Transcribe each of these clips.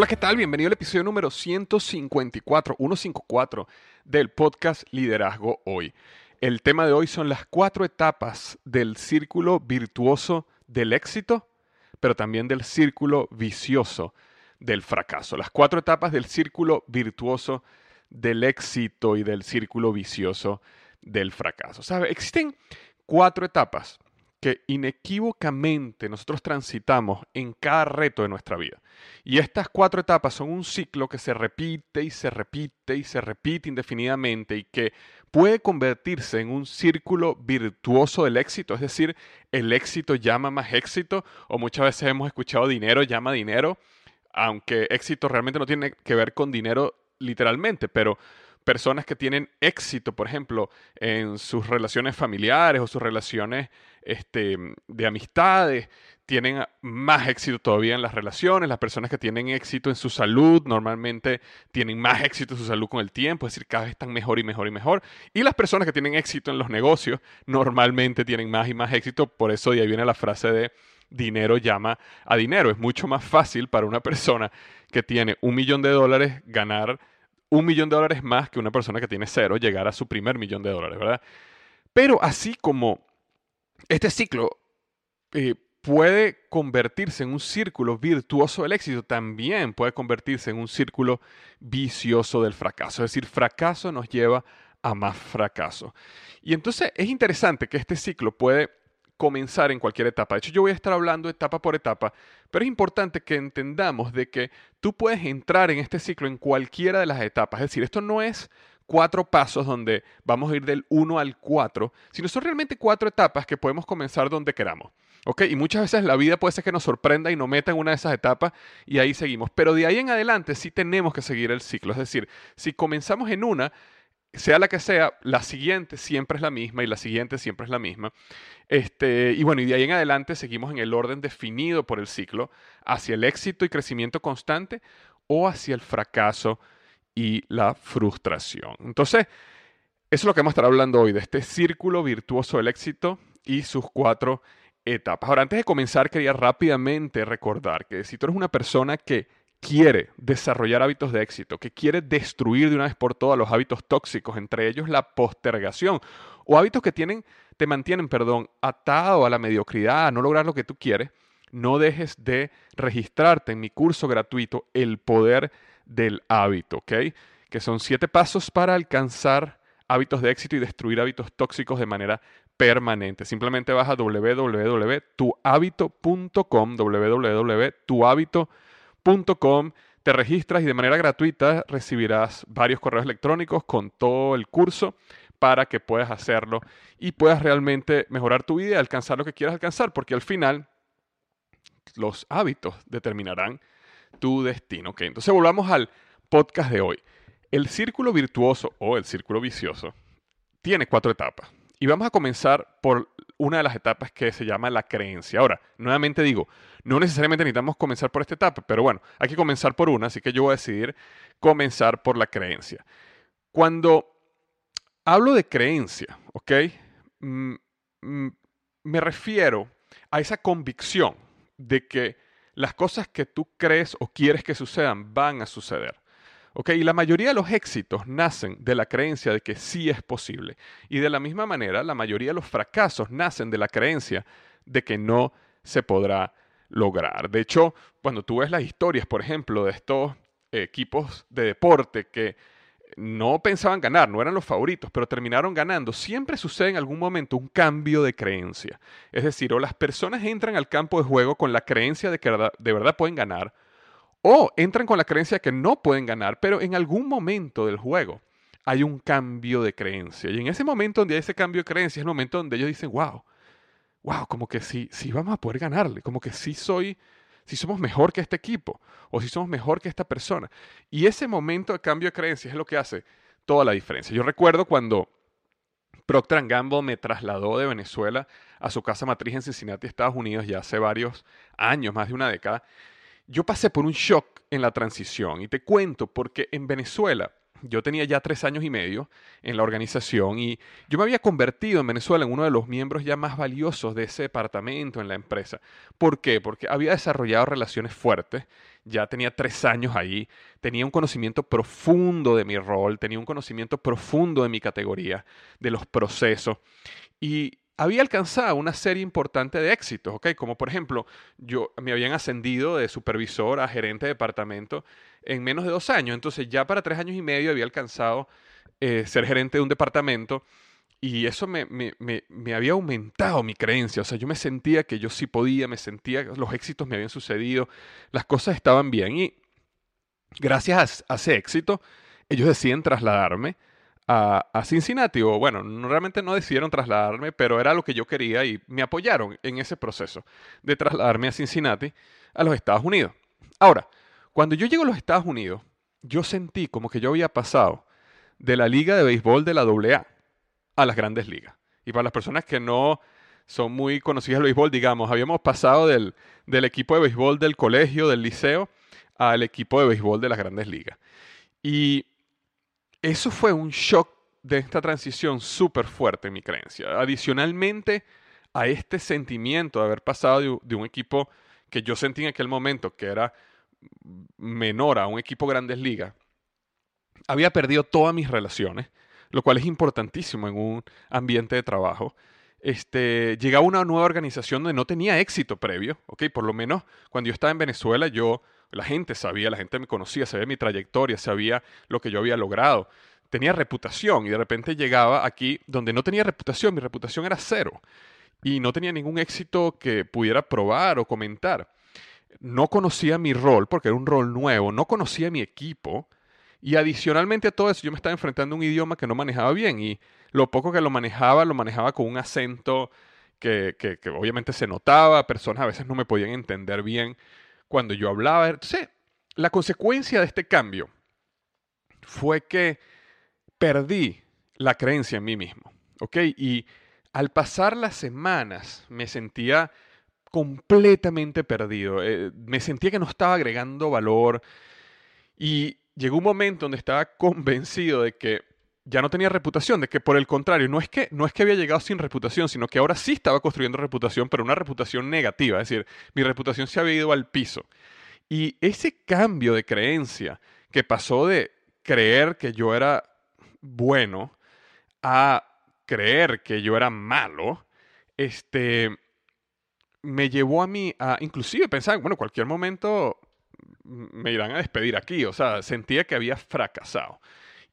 Hola, ¿qué tal? Bienvenido al episodio número 154, 154 del podcast Liderazgo Hoy. El tema de hoy son las cuatro etapas del círculo virtuoso del éxito, pero también del círculo vicioso del fracaso. Las cuatro etapas del círculo virtuoso del éxito y del círculo vicioso del fracaso. ¿Sabe? Existen cuatro etapas que inequívocamente nosotros transitamos en cada reto de nuestra vida. Y estas cuatro etapas son un ciclo que se repite y se repite y se repite indefinidamente y que puede convertirse en un círculo virtuoso del éxito, es decir, el éxito llama más éxito o muchas veces hemos escuchado dinero llama dinero, aunque éxito realmente no tiene que ver con dinero literalmente, pero personas que tienen éxito, por ejemplo, en sus relaciones familiares o sus relaciones este, de amistades, tienen más éxito todavía en las relaciones. Las personas que tienen éxito en su salud normalmente tienen más éxito en su salud con el tiempo, es decir, cada vez están mejor y mejor y mejor. Y las personas que tienen éxito en los negocios normalmente tienen más y más éxito. Por eso de ahí viene la frase de dinero llama a dinero. Es mucho más fácil para una persona que tiene un millón de dólares ganar un millón de dólares más que una persona que tiene cero llegar a su primer millón de dólares, ¿verdad? Pero así como este ciclo eh, puede convertirse en un círculo virtuoso del éxito, también puede convertirse en un círculo vicioso del fracaso. Es decir, fracaso nos lleva a más fracaso. Y entonces es interesante que este ciclo puede comenzar en cualquier etapa. De hecho, yo voy a estar hablando etapa por etapa, pero es importante que entendamos de que tú puedes entrar en este ciclo en cualquiera de las etapas. Es decir, esto no es cuatro pasos donde vamos a ir del 1 al 4, sino son realmente cuatro etapas que podemos comenzar donde queramos. ¿ok? Y muchas veces la vida puede ser que nos sorprenda y nos meta en una de esas etapas y ahí seguimos. Pero de ahí en adelante sí tenemos que seguir el ciclo. Es decir, si comenzamos en una, sea la que sea, la siguiente siempre es la misma y la siguiente siempre es la misma. Este, y bueno, y de ahí en adelante seguimos en el orden definido por el ciclo hacia el éxito y crecimiento constante o hacia el fracaso y la frustración. Entonces, eso es lo que vamos a estar hablando hoy, de este círculo virtuoso del éxito y sus cuatro etapas. Ahora, antes de comenzar, quería rápidamente recordar que si tú eres una persona que quiere desarrollar hábitos de éxito, que quiere destruir de una vez por todas los hábitos tóxicos, entre ellos la postergación, o hábitos que tienen te mantienen, perdón, atado a la mediocridad, a no lograr lo que tú quieres, no dejes de registrarte en mi curso gratuito El Poder del Hábito, ¿ok? Que son siete pasos para alcanzar hábitos de éxito y destruir hábitos tóxicos de manera permanente. Simplemente vas a www.tuhabito.com, www.tuhabito.com, te registras y de manera gratuita recibirás varios correos electrónicos con todo el curso para que puedas hacerlo y puedas realmente mejorar tu vida y alcanzar lo que quieras alcanzar, porque al final los hábitos determinarán tu destino. entonces volvamos al podcast de hoy. El círculo virtuoso o el círculo vicioso tiene cuatro etapas. Y vamos a comenzar por una de las etapas que se llama la creencia. Ahora, nuevamente digo, no necesariamente necesitamos comenzar por esta etapa, pero bueno, hay que comenzar por una, así que yo voy a decidir comenzar por la creencia. Cuando hablo de creencia, ¿ok? Mm, mm, me refiero a esa convicción de que las cosas que tú crees o quieres que sucedan van a suceder. ¿Ok? Y la mayoría de los éxitos nacen de la creencia de que sí es posible. Y de la misma manera, la mayoría de los fracasos nacen de la creencia de que no se podrá lograr. De hecho, cuando tú ves las historias, por ejemplo, de estos equipos de deporte que no pensaban ganar, no eran los favoritos, pero terminaron ganando, siempre sucede en algún momento un cambio de creencia. Es decir, o las personas entran al campo de juego con la creencia de que de verdad pueden ganar, o entran con la creencia de que no pueden ganar, pero en algún momento del juego hay un cambio de creencia. Y en ese momento donde hay ese cambio de creencia es el momento donde ellos dicen, wow, wow, como que sí, sí vamos a poder ganarle, como que sí soy si somos mejor que este equipo o si somos mejor que esta persona. Y ese momento de cambio de creencias es lo que hace toda la diferencia. Yo recuerdo cuando Procter Gamble me trasladó de Venezuela a su casa matriz en Cincinnati, Estados Unidos, ya hace varios años, más de una década. Yo pasé por un shock en la transición y te cuento porque en Venezuela yo tenía ya tres años y medio en la organización y yo me había convertido en Venezuela en uno de los miembros ya más valiosos de ese departamento en la empresa. ¿Por qué? Porque había desarrollado relaciones fuertes, ya tenía tres años ahí, tenía un conocimiento profundo de mi rol, tenía un conocimiento profundo de mi categoría, de los procesos y había alcanzado una serie importante de éxitos, ¿ok? Como por ejemplo, yo me habían ascendido de supervisor a gerente de departamento en menos de dos años, entonces ya para tres años y medio había alcanzado eh, ser gerente de un departamento y eso me, me, me, había aumentado mi creencia, o sea, yo me sentía que yo sí podía, me sentía que los éxitos me habían sucedido, las cosas estaban bien y gracias a ese éxito, ellos deciden trasladarme a, Cincinnati, o bueno, realmente no decidieron trasladarme, pero era lo que yo quería y me apoyaron en ese proceso de trasladarme a Cincinnati, a los Estados Unidos. Ahora, cuando yo llego a los Estados Unidos, yo sentí como que yo había pasado de la liga de béisbol de la AA a las grandes ligas. Y para las personas que no son muy conocidas del béisbol, digamos, habíamos pasado del, equipo de béisbol del colegio, del liceo, al equipo de béisbol de las grandes ligas. Y eso fue un shock de esta transición súper fuerte en mi creencia. Adicionalmente a este sentimiento de haber pasado de, un equipo que yo sentí en aquel momento que era menor a un equipo grandes ligas, había perdido todas mis relaciones, lo cual es importantísimo en un ambiente de trabajo. Este, llegaba una nueva organización donde no tenía éxito previo, ¿ok? Por lo menos cuando yo estaba en Venezuela, yo la gente sabía, la gente me conocía, sabía mi trayectoria, sabía lo que yo había logrado. Tenía reputación y de repente llegaba aquí donde no tenía reputación, mi reputación era cero y no tenía ningún éxito que pudiera probar o comentar. No conocía mi rol porque era un rol nuevo, no conocía mi equipo y adicionalmente a todo eso yo me estaba enfrentando a un idioma que no manejaba bien y lo poco que lo manejaba lo manejaba con un acento que, que, obviamente se notaba, personas a veces no me podían entender bien cuando yo hablaba. Entonces, la consecuencia de este cambio fue que perdí la creencia en mí mismo. ¿Ok? Y al pasar las semanas me sentía completamente perdido. Eh, me sentía que no estaba agregando valor. Y llegó un momento donde estaba convencido de que ya no tenía reputación, de que por el contrario, no es que, no es que había llegado sin reputación, sino que ahora sí estaba construyendo reputación, pero una reputación negativa, es decir, mi reputación se había ido al piso. Y ese cambio de creencia que pasó de creer que yo era bueno a creer que yo era malo, este, me llevó a mí a inclusive pensar, bueno, cualquier momento me irán a despedir aquí, o sea, sentía que había fracasado.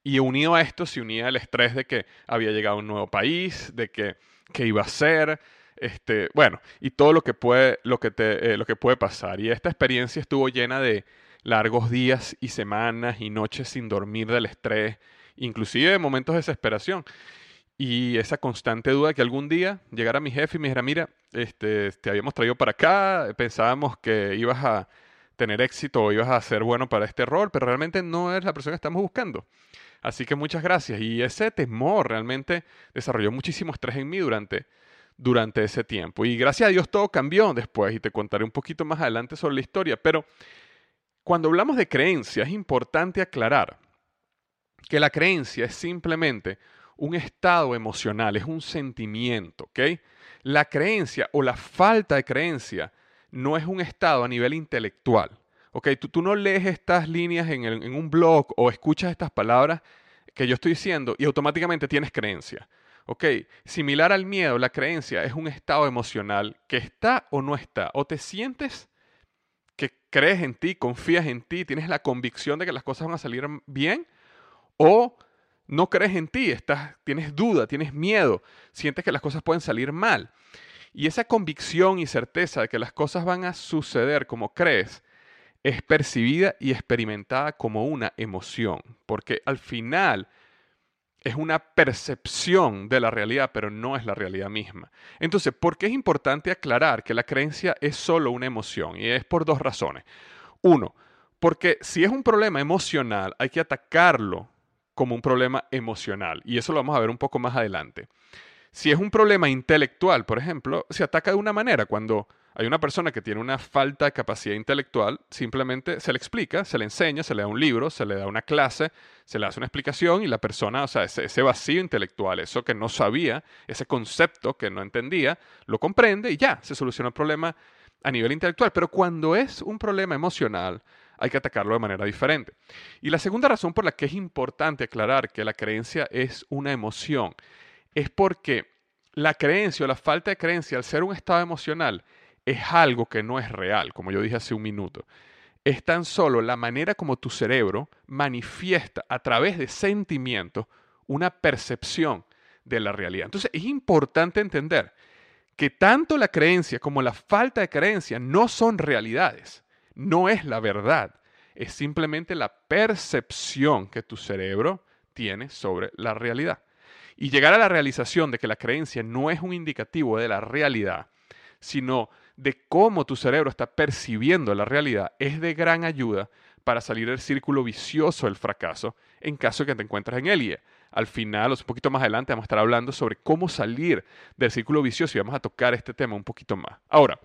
Y unido a esto se unía el estrés de que había llegado a un nuevo país, de que, que iba a ser, este, bueno, y todo lo que puede, lo que te, eh, lo que puede pasar. Y esta experiencia estuvo llena de largos días y semanas y noches sin dormir del estrés, inclusive de momentos de desesperación. Y esa constante duda que algún día llegara mi jefe y me dijera, mira, este, te habíamos traído para acá, pensábamos que ibas a tener éxito o ibas a ser bueno para este rol, pero realmente no es la persona que estamos buscando. Así que muchas gracias. Y ese temor realmente desarrolló muchísimo estrés en mí durante, durante ese tiempo. Y gracias a Dios todo cambió después y te contaré un poquito más adelante sobre la historia. Pero cuando hablamos de creencia es importante aclarar que la creencia es simplemente un estado emocional, es un sentimiento, ¿ok? La creencia o la falta de creencia no es un estado a nivel intelectual, ¿ok? Tú, tú no lees estas líneas en, en un blog o escuchas estas palabras que yo estoy diciendo y automáticamente tienes creencia. ¿Ok? Similar al miedo, la creencia es un estado emocional que está o no está. O te sientes que crees en ti, confías en ti, tienes la convicción de que las cosas van a salir bien, o no crees en ti, estás, tienes duda, tienes miedo, sientes que las cosas pueden salir mal. Y esa convicción y certeza de que las cosas van a suceder como crees es percibida y experimentada como una emoción, porque al final es una percepción de la realidad, pero no es la realidad misma. Entonces, ¿por qué es importante aclarar que la creencia es solo una emoción? Y es por dos razones. Uno, porque si es un problema emocional, hay que atacarlo como un problema emocional. Y eso lo vamos a ver un poco más adelante. Si es un problema intelectual, por ejemplo, se ataca de una manera. Cuando hay una persona que tiene una falta de capacidad intelectual, simplemente se le explica, se le enseña, se le da un libro, se le da una clase, se le hace una explicación y la persona, o sea, ese, ese vacío intelectual, eso que no sabía, ese concepto que no entendía, lo comprende y ya, se soluciona el problema a nivel intelectual. Pero cuando es un problema emocional, hay que atacarlo de manera diferente. Y la segunda razón por la que es importante aclarar que la creencia es una emoción es porque la creencia o la falta de creencia, al ser un estado emocional, es algo que no es real, como yo dije hace un minuto. Es tan solo la manera como tu cerebro manifiesta a través de sentimientos una percepción de la realidad. Entonces es importante entender que tanto la creencia como la falta de creencia no son realidades no es la verdad, es simplemente la percepción que tu cerebro tiene sobre la realidad. Y llegar a la realización de que la creencia no es un indicativo de la realidad, sino de cómo tu cerebro está percibiendo la realidad, es de gran ayuda para salir del círculo vicioso del fracaso en caso que te encuentres en él. al final, un poquito más adelante, vamos a estar hablando sobre cómo salir del círculo vicioso y vamos a tocar este tema un poquito más. Ahora,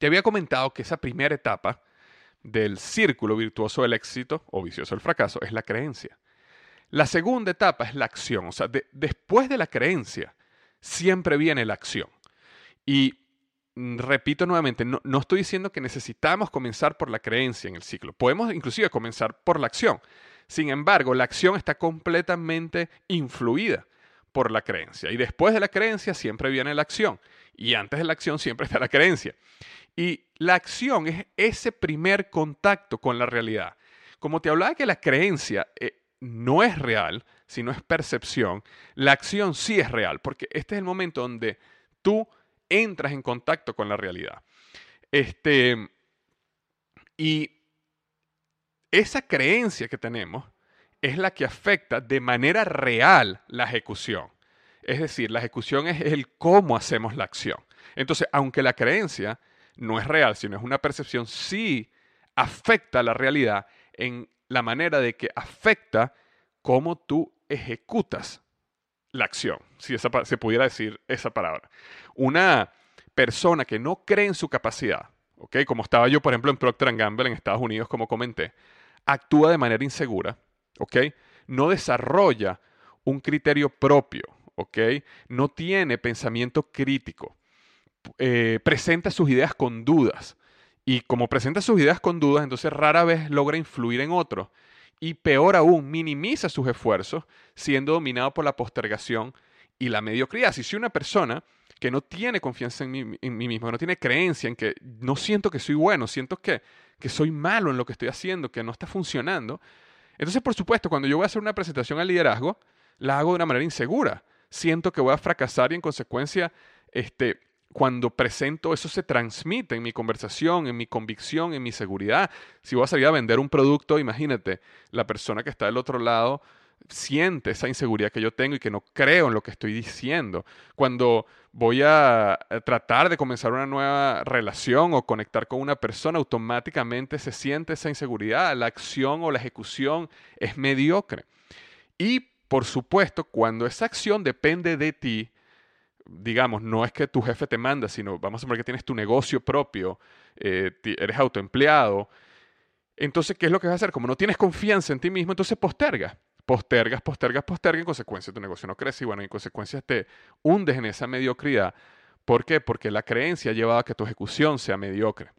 te había comentado que esa primera etapa del círculo virtuoso del éxito o vicioso del fracaso es la creencia. La segunda etapa es la acción. O sea, después de la creencia, siempre viene la acción. Y mm, repito nuevamente, no, no, estoy diciendo que necesitamos comenzar por la creencia en el ciclo. Podemos inclusive comenzar por la acción. Sin embargo, la acción está completamente influida por la creencia. Y después de la creencia siempre viene la acción. Y antes de la acción siempre está la creencia. Y la acción es ese primer contacto con la realidad. Como te hablaba que la creencia eh, no es real, sino es percepción, la acción sí es real, porque este es el momento donde tú entras en contacto con la realidad. Este, y esa creencia que tenemos es la que afecta de manera real la ejecución. Es decir, la ejecución es el cómo hacemos la acción. Entonces, aunque la creencia no es real, sino es una percepción, sí afecta la realidad en la manera de que afecta cómo tú ejecutas la acción, si se pudiera decir esa palabra. Una persona que no cree en su capacidad, ¿okay? como estaba yo, por ejemplo, en Procter Gamble en Estados Unidos, como comenté, actúa de manera insegura, ¿okay? no desarrolla un criterio propio, ¿okay? no tiene pensamiento crítico, eh, presenta sus ideas con dudas. Y como presenta sus ideas con dudas, entonces rara vez logra influir en otros. Y peor aún, minimiza sus esfuerzos, siendo dominado por la postergación y la mediocridad. Si soy una persona que no tiene confianza en mí, en mí mismo, que no tiene creencia en que no siento que soy bueno, siento que, que soy malo en lo que estoy haciendo, que no está funcionando, entonces, por supuesto, cuando yo voy a hacer una presentación al liderazgo, la hago de una manera insegura. Siento que voy a fracasar y en consecuencia, este, cuando presento, eso se transmite en mi conversación, en mi convicción, en mi seguridad. Si voy a salir a vender un producto, imagínate, la persona que está del otro lado siente esa inseguridad que yo tengo y que no creo en lo que estoy diciendo. Cuando voy a tratar de comenzar una nueva relación o conectar con una persona, automáticamente se siente esa inseguridad, la acción o la ejecución es mediocre. Y por supuesto, cuando esa acción depende de ti, digamos, no es que tu jefe te manda, sino vamos a suponer que tienes tu negocio propio, eh, eres autoempleado, entonces, ¿qué es lo que vas a hacer? Como no tienes confianza en ti mismo, entonces posterga postergas, postergas, postergas, en consecuencia tu negocio no crece y bueno, en consecuencia te hundes en esa mediocridad. ¿Por qué? Porque la creencia ha llevado a que tu ejecución sea mediocre.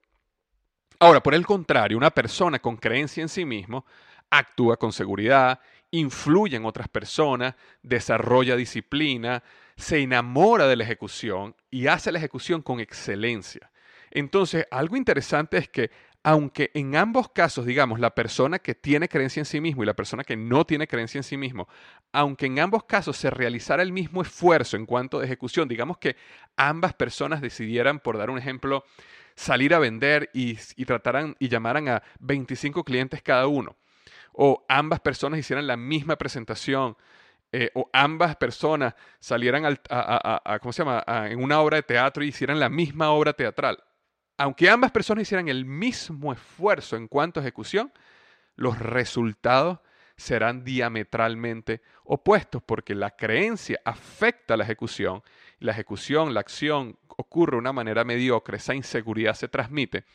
Ahora, por el contrario, una persona con creencia en sí mismo actúa con seguridad, influye en otras personas, desarrolla disciplina, se enamora de la ejecución y hace la ejecución con excelencia. Entonces, algo interesante es que aunque en ambos casos, digamos, la persona que tiene creencia en sí mismo y la persona que no tiene creencia en sí mismo, aunque en ambos casos se realizara el mismo esfuerzo en cuanto a ejecución, digamos que ambas personas decidieran, por dar un ejemplo, salir a vender y, trataran y llamaran a 25 clientes cada uno, o ambas personas hicieran la misma presentación, eh, o ambas personas salieran a, ¿cómo se llama? en una obra de teatro y hicieran la misma obra teatral aunque ambas personas hicieran el mismo esfuerzo en cuanto a ejecución, los resultados serán diametralmente opuestos porque la creencia afecta a la ejecución, la ejecución, la acción ocurre de una manera mediocre, esa inseguridad se transmite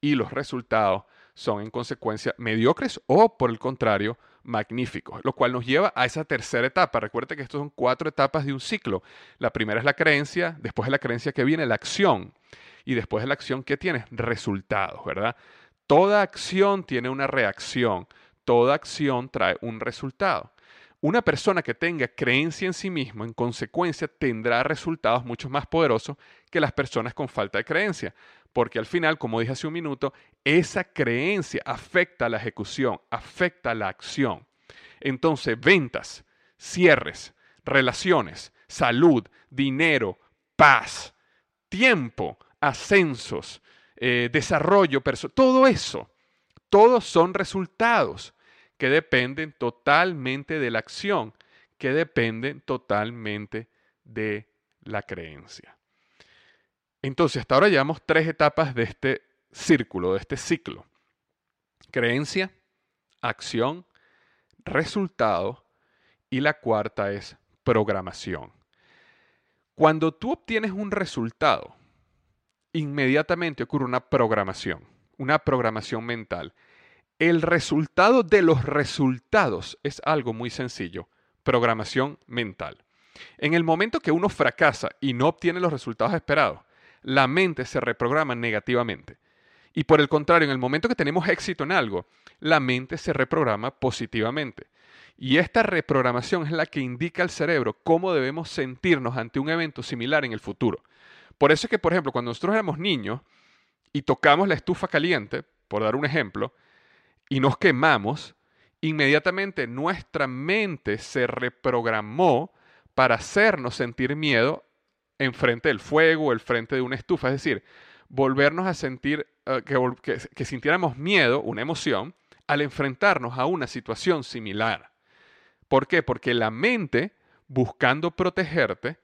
y los resultados son en consecuencia mediocres o por el contrario magníficos, lo cual nos lleva a esa tercera etapa. Recuerde que estos son cuatro etapas de un ciclo. La primera es la creencia, después de la creencia que viene la acción y después de la acción, ¿qué tienes? Resultados, ¿verdad? Toda acción tiene una reacción, toda acción trae un resultado. Una persona que tenga creencia en sí mismo, en consecuencia, tendrá resultados mucho más poderosos que las personas con falta de creencia, porque al final, como dije hace un minuto, esa creencia afecta la ejecución, afecta la acción. Entonces, ventas, cierres, relaciones, salud, dinero, paz, tiempo, ascensos, eh, desarrollo todo eso, todos son resultados que dependen totalmente de la acción, que dependen totalmente de la creencia. Entonces, hasta ahora llevamos tres etapas de este círculo, de este ciclo. Creencia, acción, resultado y la cuarta es programación. Cuando tú obtienes un resultado, inmediatamente ocurre una programación, una programación mental. El resultado de los resultados es algo muy sencillo, programación mental. En el momento que uno fracasa y no obtiene los resultados esperados, la mente se reprograma negativamente. Y por el contrario, en el momento que tenemos éxito en algo, la mente se reprograma positivamente. Y esta reprogramación es la que indica al cerebro cómo debemos sentirnos ante un evento similar en el futuro. Por eso es que, por ejemplo, cuando nosotros éramos niños y tocamos la estufa caliente, por dar un ejemplo, y nos quemamos, inmediatamente nuestra mente se reprogramó para hacernos sentir miedo en frente del fuego el frente de una estufa. Es decir, volvernos a sentir, eh, que, que sintiéramos miedo, una emoción, al enfrentarnos a una situación similar. ¿Por qué? Porque la mente, buscando protegerte,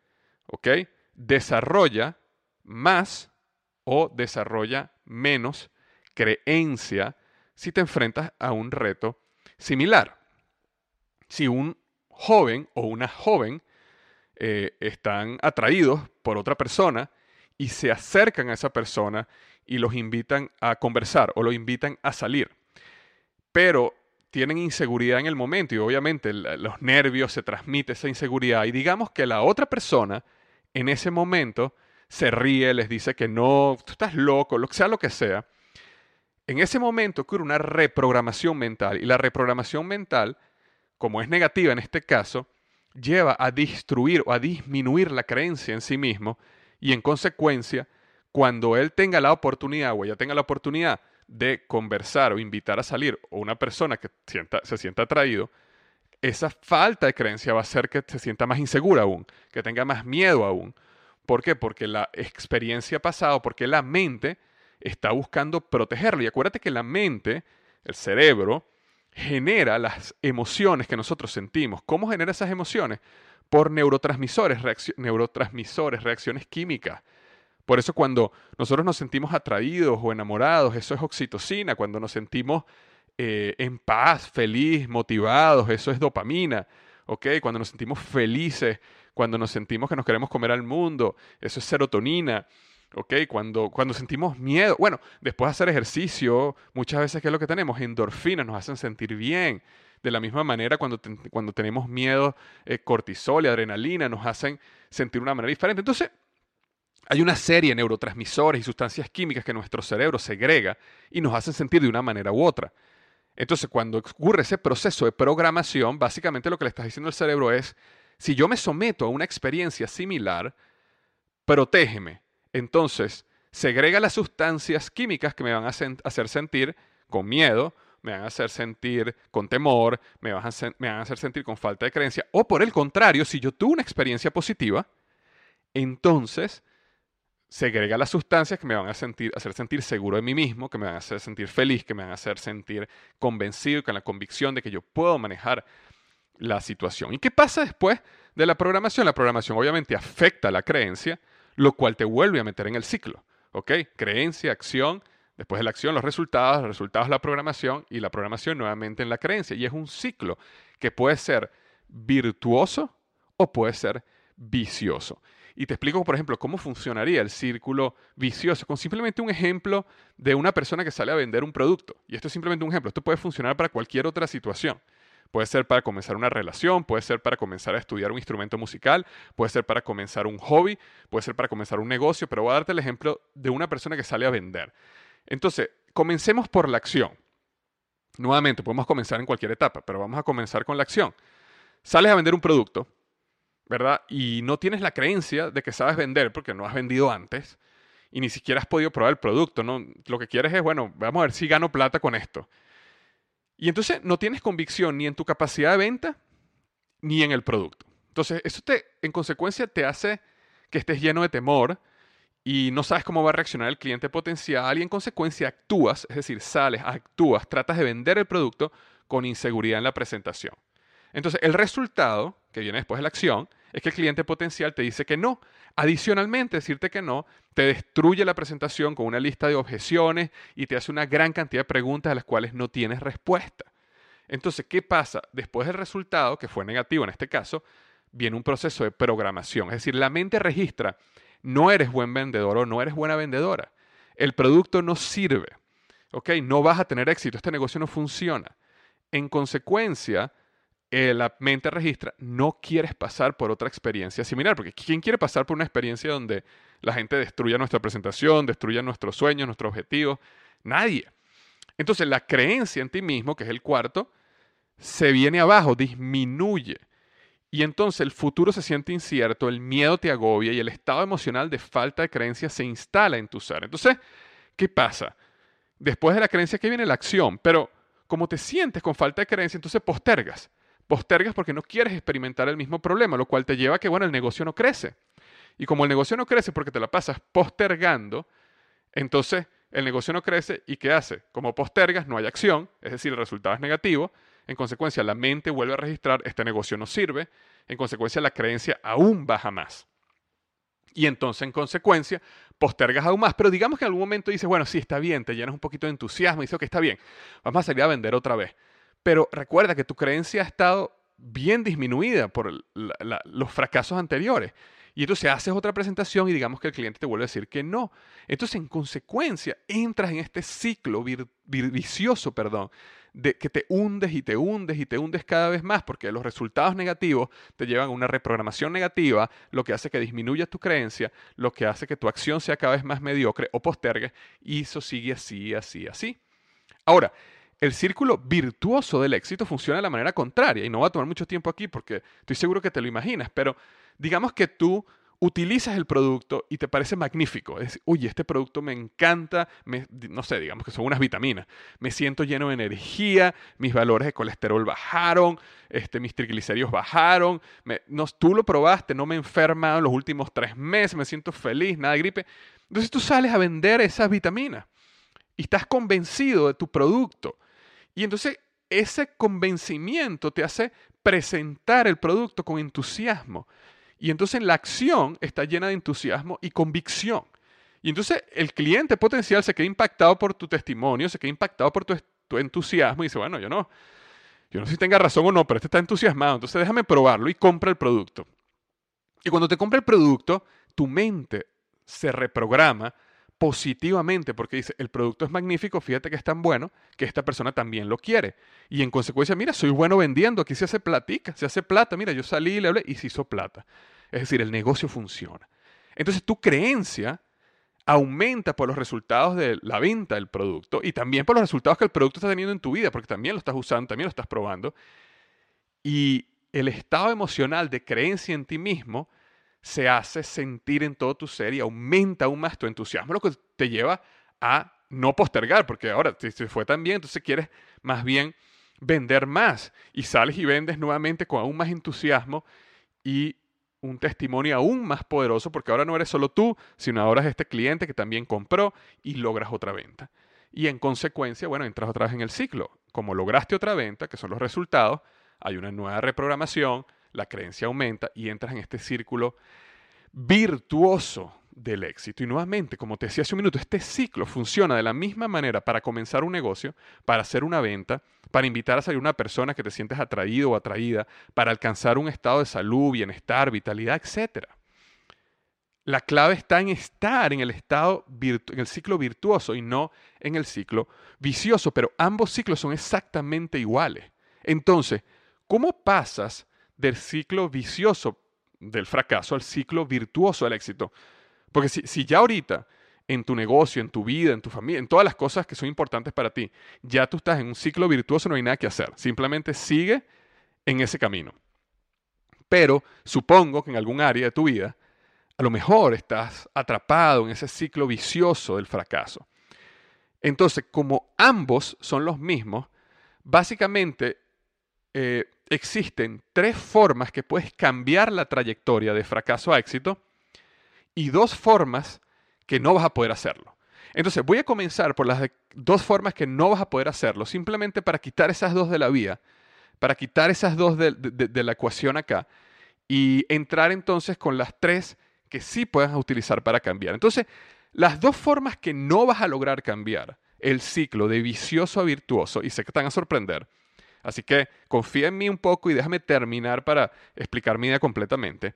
¿ok? Desarrolla más o desarrolla menos creencia si te enfrentas a un reto similar. Si un joven o una joven eh, están atraídos por otra persona y se acercan a esa persona y los invitan a conversar o lo invitan a salir, pero tienen inseguridad en el momento y obviamente los nervios se transmite esa inseguridad y digamos que la otra persona en ese momento se ríe, les dice que no, tú estás loco, lo que sea lo que sea. En ese momento ocurre una reprogramación mental y la reprogramación mental, como es negativa en este caso, lleva a destruir o a disminuir la creencia en sí mismo y en consecuencia, cuando él tenga la oportunidad o ella tenga la oportunidad de conversar o invitar a salir o una persona que se sienta atraído, esa falta de creencia va a hacer que se sienta más insegura aún, que tenga más miedo aún. ¿Por qué? Porque la experiencia pasada, porque la mente está buscando protegerlo. Y acuérdate que la mente, el cerebro, genera las emociones que nosotros sentimos. ¿Cómo genera esas emociones? Por neurotransmisores, neurotransmisores, reacciones químicas. Por eso cuando nosotros nos sentimos atraídos o enamorados, eso es oxitocina. Cuando nos sentimos eh, en paz, feliz, motivados, eso es dopamina. ¿ok? Cuando nos sentimos felices, cuando nos sentimos que nos queremos comer al mundo, eso es serotonina. ¿Ok? Cuando, cuando sentimos miedo, bueno, después de hacer ejercicio, muchas veces, ¿qué es lo que tenemos? Endorfinas nos hacen sentir bien. De la misma manera, cuando, cuando tenemos miedo, eh, cortisol y adrenalina nos hacen sentir de una manera diferente. Entonces, hay una serie de neurotransmisores y sustancias químicas que nuestro cerebro segrega y nos hacen sentir de una manera u otra. Entonces, cuando ocurre ese proceso de programación, básicamente lo que le estás diciendo al cerebro es, si yo me someto a una experiencia similar, protégeme, entonces, segrega las sustancias químicas que me van a hacer sentir con miedo, me van a hacer sentir con temor, me van, a hacer sentir con falta de creencia. O por el contrario, si yo tuve una experiencia positiva, entonces segrega las sustancias que me van a hacer sentir seguro de mí mismo, que me van a hacer sentir feliz, que me van a hacer sentir convencido, con la convicción de que yo puedo manejar la situación. ¿Y qué pasa después de la programación? La programación obviamente afecta la creencia, lo cual te vuelve a meter en el ciclo. ¿Ok? Creencia, acción, después de la acción los resultados, los resultados la programación y la programación nuevamente en la creencia. Y es un ciclo que puede ser virtuoso o puede ser vicioso. Y te explico, por ejemplo, cómo funcionaría el círculo vicioso con simplemente un ejemplo de una persona que sale a vender un producto. Y esto es simplemente un ejemplo. Esto puede funcionar para cualquier otra situación. Puede ser para comenzar una relación, puede ser para comenzar a estudiar un instrumento musical, puede ser para comenzar un hobby, puede ser para comenzar un negocio, pero voy a darte el ejemplo de una persona que sale a vender. Entonces, comencemos por la acción. Nuevamente, podemos comenzar en cualquier etapa, pero vamos a comenzar con la acción. Sales a vender un producto, ¿verdad? Y no tienes la creencia de que sabes vender porque no has vendido antes y ni siquiera has podido probar el producto, ¿no? Lo que quieres es, bueno, vamos a ver si gano plata con esto. Y entonces no tienes convicción ni en tu capacidad de venta ni en el producto. Entonces, eso te, en consecuencia te hace que estés lleno de temor y no sabes cómo va a reaccionar el cliente potencial y en consecuencia actúas, es decir, sales, actúas, tratas de vender el producto con inseguridad en la presentación. Entonces, el resultado, que viene después de la acción, es que el cliente potencial te dice que no. Adicionalmente, decirte que no te destruye la presentación con una lista de objeciones y te hace una gran cantidad de preguntas a las cuales no tienes respuesta. Entonces, ¿qué pasa? Después del resultado, que fue negativo en este caso, viene un proceso de programación. Es decir, la mente registra, no eres buen vendedor o no eres buena vendedora. El producto no sirve. ¿Ok? No vas a tener éxito, este negocio no funciona. En consecuencia, eh, la mente registra, no quieres pasar por otra experiencia similar, porque ¿quién quiere pasar por una experiencia donde la gente destruya nuestra presentación, destruya nuestros sueños, nuestros objetivos? Nadie. Entonces la creencia en ti mismo, que es el cuarto, se viene abajo, disminuye. Y entonces el futuro se siente incierto, el miedo te agobia y el estado emocional de falta de creencia se instala en tu ser. Entonces, ¿qué pasa? Después de la creencia que viene la acción, pero como te sientes con falta de creencia, entonces postergas postergas porque no quieres experimentar el mismo problema, lo cual te lleva a que, bueno, el negocio no crece. Y como el negocio no crece porque te la pasas postergando, entonces el negocio no crece y ¿qué hace? Como postergas, no hay acción, es decir, el resultado es negativo, en consecuencia la mente vuelve a registrar, este negocio no sirve, en consecuencia la creencia aún baja más. Y entonces, en consecuencia, postergas aún más. Pero digamos que en algún momento dices, bueno, sí, está bien, te llenas un poquito de entusiasmo y dices, ok, está bien, vamos a salir a vender otra vez. Pero recuerda que tu creencia ha estado bien disminuida por los fracasos anteriores. Y entonces haces otra presentación y digamos que el cliente te vuelve a decir que no. Entonces, en consecuencia, entras en este ciclo vicioso, perdón, de que te hundes y te hundes y te hundes cada vez más porque los resultados negativos te llevan a una reprogramación negativa, lo que hace que disminuya tu creencia, lo que hace que tu acción sea cada vez más mediocre o postergue y eso sigue así, así, así. Ahora, el círculo virtuoso del éxito funciona de la manera contraria. Y no va a tomar mucho tiempo aquí porque estoy seguro que te lo imaginas, pero digamos que tú utilizas el producto y te parece magnífico. Es, este producto me encanta, no sé, digamos que son unas vitaminas. Me siento lleno de energía, mis valores de colesterol bajaron, este, mis triglicéridos bajaron. no, tú lo probaste, no me he enfermado en los últimos tres meses, me siento feliz, nada de gripe. Entonces tú sales a vender esas vitaminas y estás convencido de tu producto. Y entonces ese convencimiento te hace presentar el producto con entusiasmo. Y entonces la acción está llena de entusiasmo y convicción. Y entonces el cliente potencial se queda impactado por tu testimonio, se queda impactado por tu, entusiasmo y dice, bueno, yo no, yo no sé si tenga razón o no, pero este está entusiasmado, entonces déjame probarlo y compra el producto. Y cuando te compra el producto, tu mente se reprograma positivamente porque dice, el producto es magnífico, fíjate que es tan bueno que esta persona también lo quiere. Y en consecuencia, mira, soy bueno vendiendo, aquí se hace platica, se hace plata, mira, yo salí le hablé y se hizo plata. Es decir, el negocio funciona. Entonces tu creencia aumenta por los resultados de la venta del producto y también por los resultados que el producto está teniendo en tu vida, porque también lo estás usando, también lo estás probando. Y el estado emocional de creencia en ti mismo se hace sentir en todo tu ser y aumenta aún más tu entusiasmo, lo que te lleva a no postergar, porque ahora se fue tan bien, entonces quieres más bien vender más y sales y vendes nuevamente con aún más entusiasmo y un testimonio aún más poderoso porque ahora no eres solo tú, sino ahora es este cliente que también compró y logras otra venta. Y en consecuencia, bueno, entras otra vez en el ciclo. Como lograste otra venta, que son los resultados, hay una nueva reprogramación, la creencia aumenta y entras en este círculo virtuoso del éxito. Y nuevamente, como te decía hace un minuto, este ciclo funciona de la misma manera para comenzar un negocio, para hacer una venta, para invitar a salir una persona que te sientes atraído o atraída, para alcanzar un estado de salud, bienestar, vitalidad, etc. La clave está en estar en el estado en el ciclo virtuoso y no en el ciclo vicioso, pero ambos ciclos son exactamente iguales. Entonces, ¿cómo pasas del ciclo vicioso del fracaso al ciclo virtuoso del éxito? Porque si, ya ahorita en tu negocio, en tu vida, en tu familia, en todas las cosas que son importantes para ti, ya tú estás en un ciclo virtuoso, no hay nada que hacer. Simplemente sigue en ese camino. Pero supongo que en algún área de tu vida, a lo mejor estás atrapado en ese ciclo vicioso del fracaso. Entonces, como ambos son los mismos, básicamente eh, existen tres formas que puedes cambiar la trayectoria de fracaso a éxito y dos formas que no vas a poder hacerlo. Entonces, voy a comenzar por las dos formas que no vas a poder hacerlo, simplemente para quitar esas dos de la vía, para quitar esas dos de, la ecuación acá y entrar entonces con las tres que sí puedas utilizar para cambiar. Entonces, las dos formas que no vas a lograr cambiar el ciclo de vicioso a virtuoso, y sé que te van a sorprender, así que confía en mí un poco y déjame terminar para explicar mi idea completamente.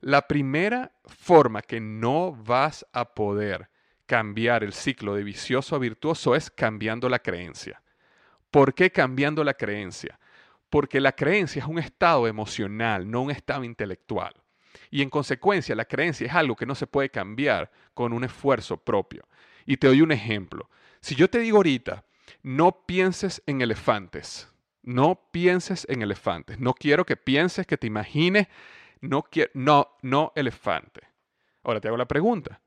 La primera forma que no vas a poder cambiar el ciclo de vicioso a virtuoso es cambiando la creencia. ¿Por qué cambiando la creencia? Porque la creencia es un estado emocional, no un estado intelectual. Y en consecuencia, la creencia es algo que no se puede cambiar con un esfuerzo propio. Y te doy un ejemplo. Si yo te digo ahorita, no pienses en elefantes, no pienses en elefantes, no quiero que pienses, que te imagines no, quiero, no, no elefante. Ahora te hago la pregunta.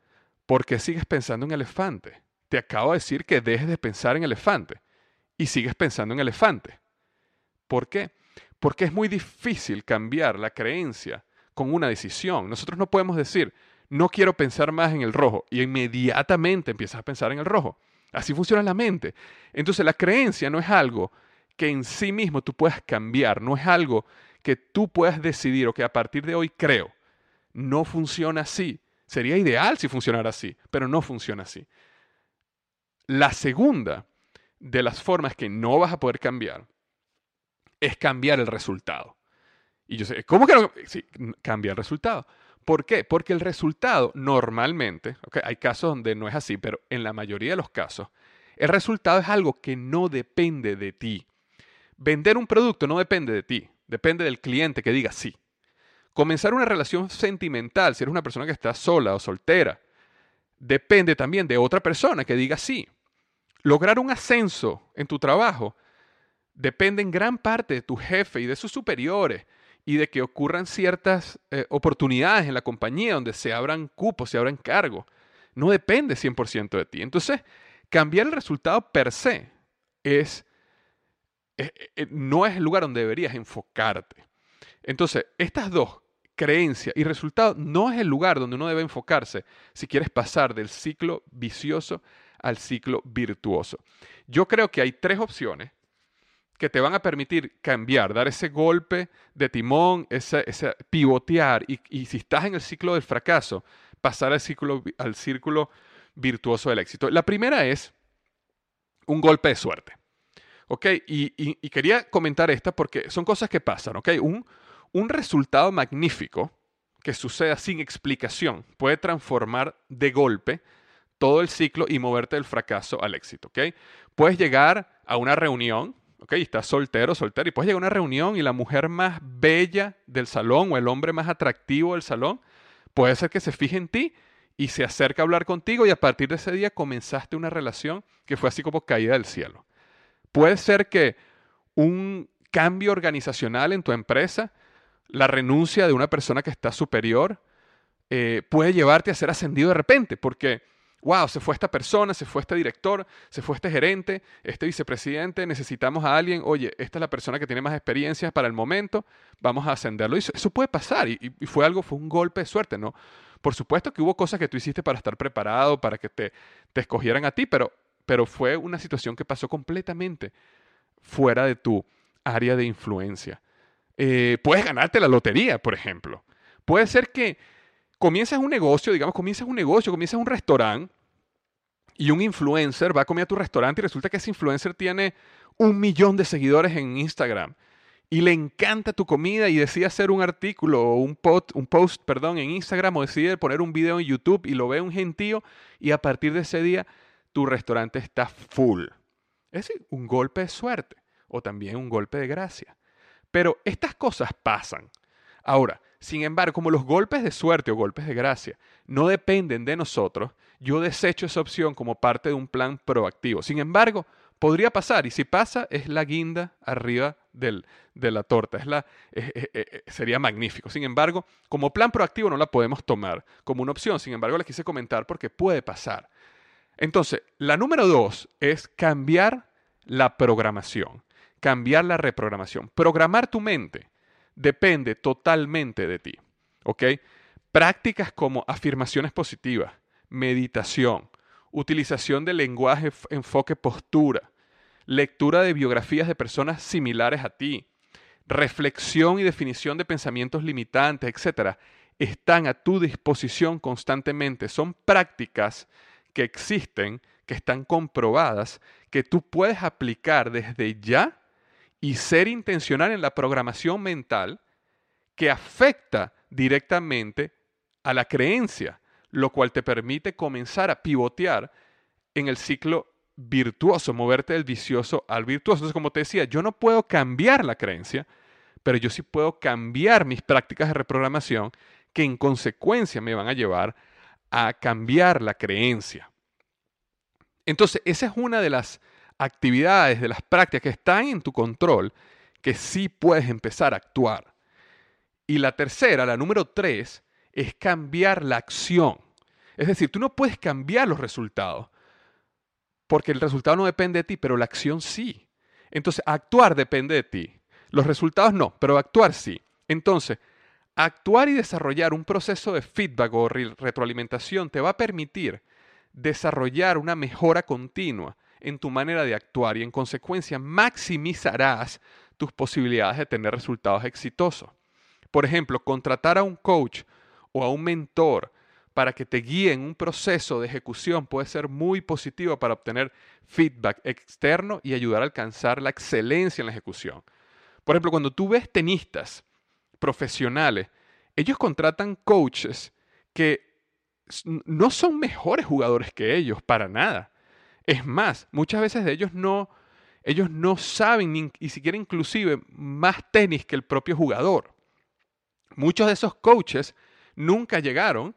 ¿Por qué sigues pensando en elefante? Te acabo de decir que dejes de pensar en elefante y sigues pensando en elefante. ¿Por qué? Porque es muy difícil cambiar la creencia con una decisión. Nosotros no podemos decir, no quiero pensar más en el rojo y inmediatamente empiezas a pensar en el rojo. Así funciona la mente. Entonces la creencia no es algo que en sí mismo tú puedas cambiar, no es algo que tú puedas decidir o que a partir de hoy creo. No funciona así. Sería ideal si funcionara así, pero no funciona así. La segunda de las formas que no vas a poder cambiar es cambiar el resultado. Y yo sé, ¿cómo que no? Sí, cambia el resultado. ¿Por qué? Porque el resultado normalmente, hay casos donde no es así, pero en la mayoría de los casos, el resultado es algo que no depende de ti. Vender un producto no depende de ti. Depende del cliente que diga sí. Comenzar una relación sentimental, si eres una persona que está sola o soltera, depende también de otra persona que diga sí. lograr un ascenso en tu trabajo depende en gran parte de tu jefe y de sus superiores y de que ocurran ciertas eh, oportunidades en la compañía donde se abran cupos, se abran cargos. No depende 100% de ti. Entonces, cambiar el resultado per se es, no es el lugar donde deberías enfocarte. Entonces, estas dos, creencia y resultado, no es el lugar donde uno debe enfocarse si quieres pasar del ciclo vicioso al ciclo virtuoso. Yo creo que hay tres opciones que te van a permitir cambiar, dar ese golpe de timón, ese, pivotear y, si estás en el ciclo del fracaso, pasar al círculo, al círculo virtuoso del éxito. La primera es un golpe de suerte. ¿Ok? Y, quería comentar esta porque son cosas que pasan. ¿Ok? Un, un resultado magnífico que suceda sin explicación puede transformar de golpe todo el ciclo y moverte del fracaso al éxito. ¿ok? Puedes llegar a una reunión, ¿ok? estás soltero, soltero, y puedes llegar a una reunión y la mujer más bella del salón o el hombre más atractivo del salón puede ser que se fije en ti y se acerca a hablar contigo y a partir de ese día comenzaste una relación que fue así como caída del cielo. Puede ser que un cambio organizacional en tu empresa, la renuncia de una persona que está superior, eh, puede llevarte a ser ascendido de repente, porque wow, se fue esta persona, se fue este director, se fue este gerente, este vicepresidente, necesitamos a alguien, oye, esta es la persona que tiene más experiencias para el momento, vamos a ascenderlo. Y eso, puede pasar y, fue algo, fue un golpe de suerte, ¿no? Por supuesto que hubo cosas que tú hiciste para estar preparado, para que te, te escogieran a ti, pero, pero fue una situación que pasó completamente fuera de tu área de influencia. Eh, puedes ganarte la lotería, por ejemplo. Puede ser que comienzas un negocio, digamos, comienzas un negocio, comienzas un restaurante y un influencer va a comer a tu restaurante y resulta que ese influencer tiene un millón de seguidores en Instagram y le encanta tu comida y decide hacer un artículo o un un post perdón, en Instagram o decide poner un video en YouTube y lo ve un gentío y a partir de ese día tu restaurante está full. Es un golpe de suerte o también un golpe de gracia. Pero estas cosas pasan. Ahora, sin embargo, como los golpes de suerte o golpes de gracia no dependen de nosotros, yo desecho esa opción como parte de un plan proactivo. Sin embargo, podría pasar y si pasa es la guinda arriba del, de la torta. Es la, sería magnífico. Sin embargo, como plan proactivo no la podemos tomar como una opción. Sin embargo, la quise comentar porque puede pasar. Entonces, la número dos es cambiar la programación, cambiar la reprogramación, programar tu mente depende totalmente de ti. ¿Ok? Prácticas como afirmaciones positivas, meditación, utilización del lenguaje, enfoque, postura, lectura de biografías de personas similares a ti, reflexión y definición de pensamientos limitantes, etc., están a tu disposición constantemente. Son prácticas que existen, que están comprobadas, que tú puedes aplicar desde ya y ser intencional en la programación mental que afecta directamente a la creencia, lo cual te permite comenzar a pivotear en el ciclo virtuoso, moverte del vicioso al virtuoso. Entonces, como te decía, yo no puedo cambiar la creencia, pero yo sí puedo cambiar mis prácticas de reprogramación que en consecuencia me van a llevar a cambiar la creencia. Entonces, esa es una de las actividades, de las prácticas que están en tu control, que sí puedes empezar a actuar. Y la tercera, la número tres, es cambiar la acción. Es decir, tú no puedes cambiar los resultados, porque el resultado no depende de ti, pero la acción sí. Entonces, actuar depende de ti. Los resultados no, pero actuar sí. Entonces, actuar y desarrollar un proceso de feedback o retroalimentación te va a permitir desarrollar una mejora continua en tu manera de actuar y en consecuencia maximizarás tus posibilidades de tener resultados exitosos. Por ejemplo, contratar a un coach o a un mentor para que te guíe en un proceso de ejecución puede ser muy positivo para obtener feedback externo y ayudar a alcanzar la excelencia en la ejecución. Por ejemplo, cuando tú ves tenistas profesionales, ellos contratan coaches que no son mejores jugadores que ellos, para nada. Es más, muchas veces de ellos no, ellos no saben ni, ni siquiera inclusive más tenis que el propio jugador. Muchos de esos coaches nunca llegaron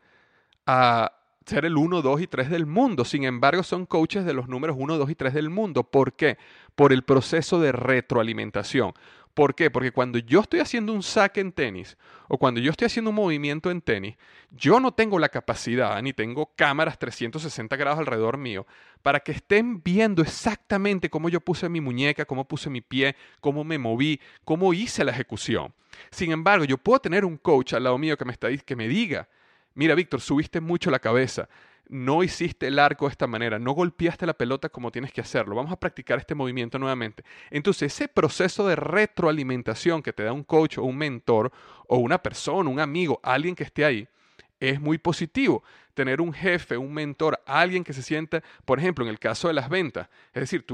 a ser el 1, 2 y 3 del mundo. Sin embargo, son coaches de los números 1, 2 y 3 del mundo. ¿Por qué? Por el proceso de retroalimentación. ¿Por qué? Porque cuando yo estoy haciendo un saque en tenis o cuando yo estoy haciendo un movimiento en tenis, yo no tengo la capacidad ni tengo cámaras 360 grados alrededor mío para que estén viendo exactamente cómo yo puse mi muñeca, cómo puse mi pie, cómo me moví, cómo hice la ejecución. Sin embargo, yo puedo tener un coach al lado mío que me, está, que me diga, mira Víctor, subiste mucho la cabeza, no hiciste el arco de esta manera, no golpeaste la pelota como tienes que hacerlo, vamos a practicar este movimiento nuevamente. Entonces, ese proceso de retroalimentación que te da un coach o un mentor o una persona, un amigo, alguien que esté ahí, es muy positivo. Tener un jefe, un mentor, alguien que se sienta, por ejemplo, en el caso de las ventas, es decir,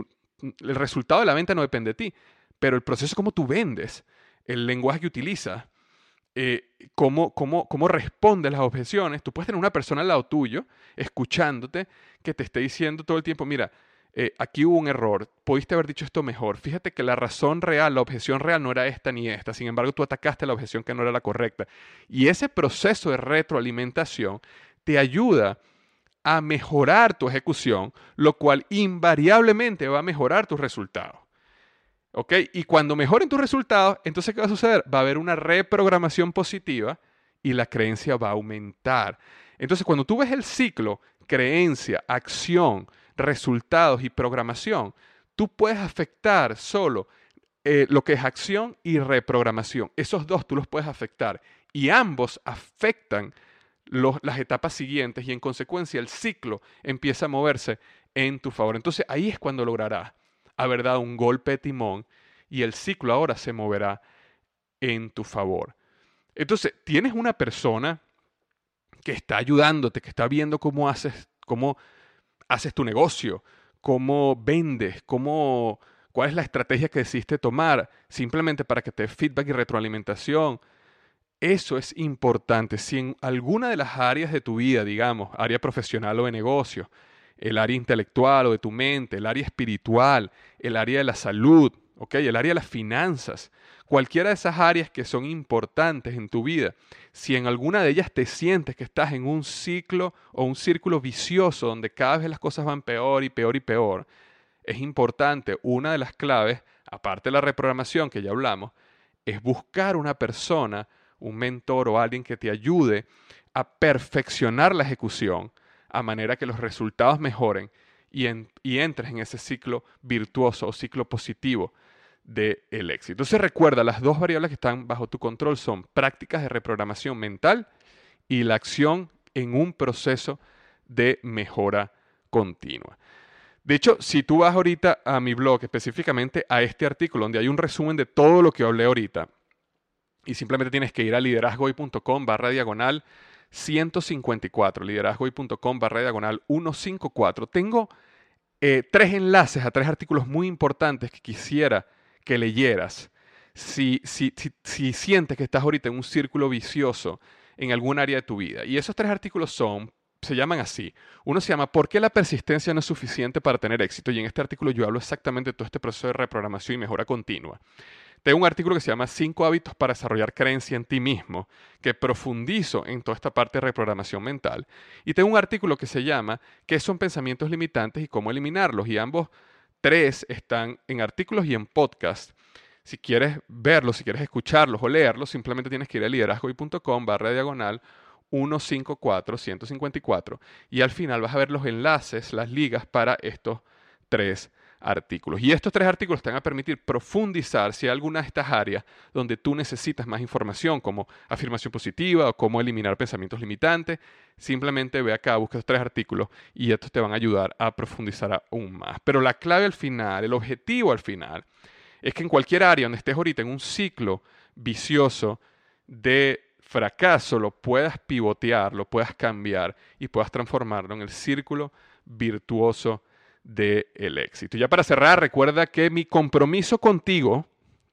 el resultado de la venta no depende de ti, pero el proceso es como tú vendes, el lenguaje que utilizas, eh, cómo, cómo, cómo responde las objeciones. Tú puedes tener una persona al lado tuyo, escuchándote, que te esté diciendo todo el tiempo, mira, eh, aquí hubo un error, pudiste haber dicho esto mejor. Fíjate que la razón real, la objeción real no era esta ni esta, sin embargo tú atacaste la objeción que no era la correcta. Y ese proceso de retroalimentación te ayuda a mejorar tu ejecución, lo cual invariablemente va a mejorar tus resultados. ¿Ok? Y cuando mejoren tus resultados, entonces ¿qué va a suceder? Va a haber una reprogramación positiva y la creencia va a aumentar. Entonces cuando tú ves el ciclo, creencia, acción, resultados y programación, tú puedes afectar solo eh, lo que es acción y reprogramación. Esos dos tú los puedes afectar y ambos afectan las etapas siguientes y en consecuencia el ciclo empieza a moverse en tu favor. Entonces ahí es cuando lograrás haber dado un golpe de timón y el ciclo ahora se moverá en tu favor. Entonces, tienes una persona que está ayudándote, que está viendo cómo haces, cómo haces tu negocio, cómo vendes, cómo, cuál es la estrategia que decidiste tomar, simplemente para que te dé feedback y retroalimentación. Eso es importante. Si en alguna de las áreas de tu vida, digamos, área profesional o de negocio, el área intelectual o de tu mente, el área espiritual, el área de la salud, ¿okay? el área de las finanzas, cualquiera de esas áreas que son importantes en tu vida, si en alguna de ellas te sientes que estás en un ciclo o un círculo vicioso donde cada vez las cosas van peor y peor y peor, es importante, una de las claves, aparte de la reprogramación que ya hablamos, es buscar una persona, un mentor o alguien que te ayude a perfeccionar la ejecución a manera que los resultados mejoren y, entres en ese ciclo virtuoso o ciclo positivo del éxito. Entonces recuerda, las dos variables que están bajo tu control son prácticas de reprogramación mental y la acción en un proceso de mejora continua. De hecho, si tú vas ahorita a mi blog, específicamente a este artículo, donde hay un resumen de todo lo que hablé ahorita, y simplemente tienes que ir a liderazgoy.com barra diagonal 154, liderazgoy.com barra diagonal 154. Tengo eh, tres enlaces a tres artículos muy importantes que quisiera que leyeras. Si, si, si, sientes que estás ahorita en un círculo vicioso en algún área de tu vida. Y esos tres artículos son, se llaman así. Uno se llama ¿Por qué la persistencia no es suficiente para tener éxito? Y en este artículo yo hablo exactamente de todo este proceso de reprogramación y mejora continua. Tengo un artículo que se llama Cinco hábitos para desarrollar creencia en ti mismo, que profundizo en toda esta parte de reprogramación mental. Y tengo un artículo que se llama ¿Qué son pensamientos limitantes y cómo eliminarlos? Y ambos tres están en artículos y en podcast. Si quieres verlos, si quieres escucharlos o leerlos, simplemente tienes que ir a liderazgoy.com barra diagonal 154 154 y al final vas a ver los enlaces, las ligas para estos tres artículos. Y estos tres artículos te van a permitir profundizar si hay alguna de estas áreas donde tú necesitas más información, como afirmación positiva o cómo eliminar pensamientos limitantes. Simplemente ve acá, busca estos tres artículos y estos te van a ayudar a profundizar aún más. Pero la clave al final, el objetivo al final, es que en cualquier área donde estés ahorita en un ciclo vicioso de fracaso, lo puedas pivotear, lo puedas cambiar y puedas transformarlo en el círculo virtuoso del éxito. Ya para cerrar, recuerda que mi compromiso contigo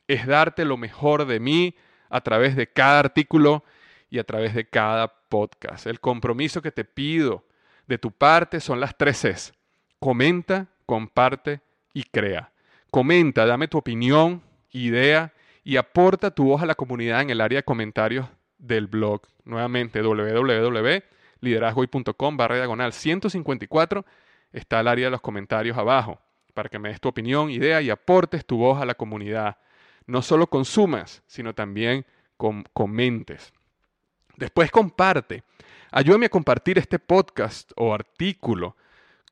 es darte lo mejor de mí a través de cada artículo y a través de cada podcast. El compromiso que te pido de tu parte son las tres es. Comenta, comparte y crea. Comenta, dame tu opinión, idea y aporta tu voz a la comunidad en el área de comentarios del blog. Nuevamente, www liderazgoy.com barra diagonal 154 está el área de los comentarios abajo para que me des tu opinión, idea y aportes tu voz a la comunidad. No solo consumas, sino también comentes. Después comparte. Ayúdame a compartir este podcast o artículo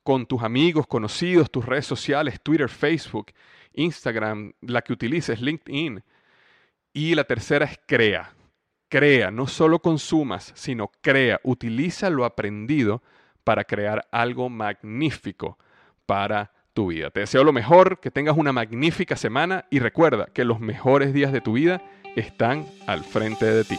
con tus amigos, conocidos, tus redes sociales, Twitter, Facebook, Instagram, la que utilices, LinkedIn. Y la tercera es crea. Crea, no solo consumas, sino crea. Utiliza lo aprendido para crear algo magnífico para tu vida. Te deseo lo mejor, que tengas una magnífica semana y recuerda que los mejores días de tu vida están al frente de ti.